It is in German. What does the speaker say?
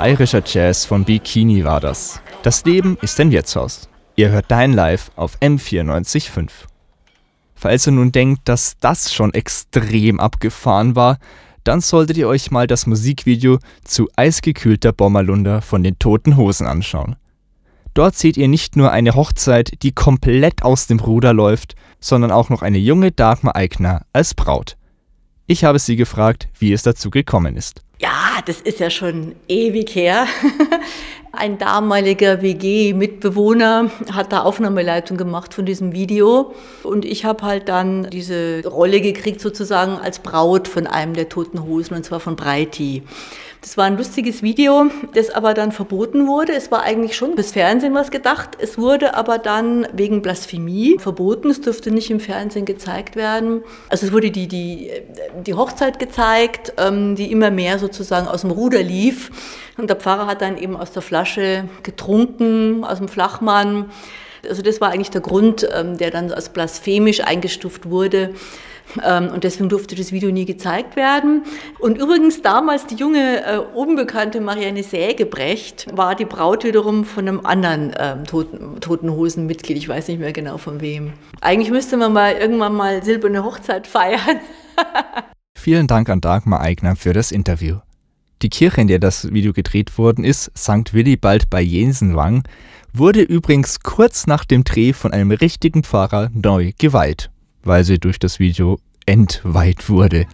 Bayerischer Jazz von Bikini war das. Das Leben ist ein Wirtshaus. Ihr hört Dein Live auf M94.5. Falls ihr nun denkt, dass das schon extrem abgefahren war, dann solltet ihr euch mal das Musikvideo zu Eisgekühlter Bommerlunder von den Toten Hosen anschauen. Dort seht ihr nicht nur eine Hochzeit, die komplett aus dem Ruder läuft, sondern auch noch eine junge Dagmar Eigner als Braut. Ich habe sie gefragt, wie es dazu gekommen ist. Ja, das ist ja schon ewig her. Ein damaliger WG-Mitbewohner hat da Aufnahmeleitung gemacht von diesem Video. Und ich habe halt dann diese Rolle gekriegt, sozusagen als Braut von einem der toten Hosen, und zwar von Breiti. Das war ein lustiges Video, das aber dann verboten wurde. Es war eigentlich schon bis Fernsehen was gedacht. Es wurde aber dann wegen Blasphemie verboten. Es durfte nicht im Fernsehen gezeigt werden. Also es wurde die, die, die Hochzeit gezeigt, ähm, die immer mehr sozusagen aus dem Ruder lief. Und der Pfarrer hat dann eben aus der Flasche getrunken, aus dem Flachmann. Also das war eigentlich der Grund, ähm, der dann als blasphemisch eingestuft wurde. Ähm, und deswegen durfte das Video nie gezeigt werden. Und übrigens damals die junge, äh, unbekannte Marianne Sägebrecht war die Braut wiederum von einem anderen ähm, Toten, Toten Hosen-Mitglied. Ich weiß nicht mehr genau von wem. Eigentlich müsste man mal irgendwann mal silberne Hochzeit feiern. Vielen Dank an Dagmar Eigner für das Interview. Die Kirche, in der das Video gedreht worden ist, St. Willibald bei Jensenwang, wurde übrigens kurz nach dem Dreh von einem richtigen Pfarrer neu geweiht weil sie durch das Video entweiht wurde.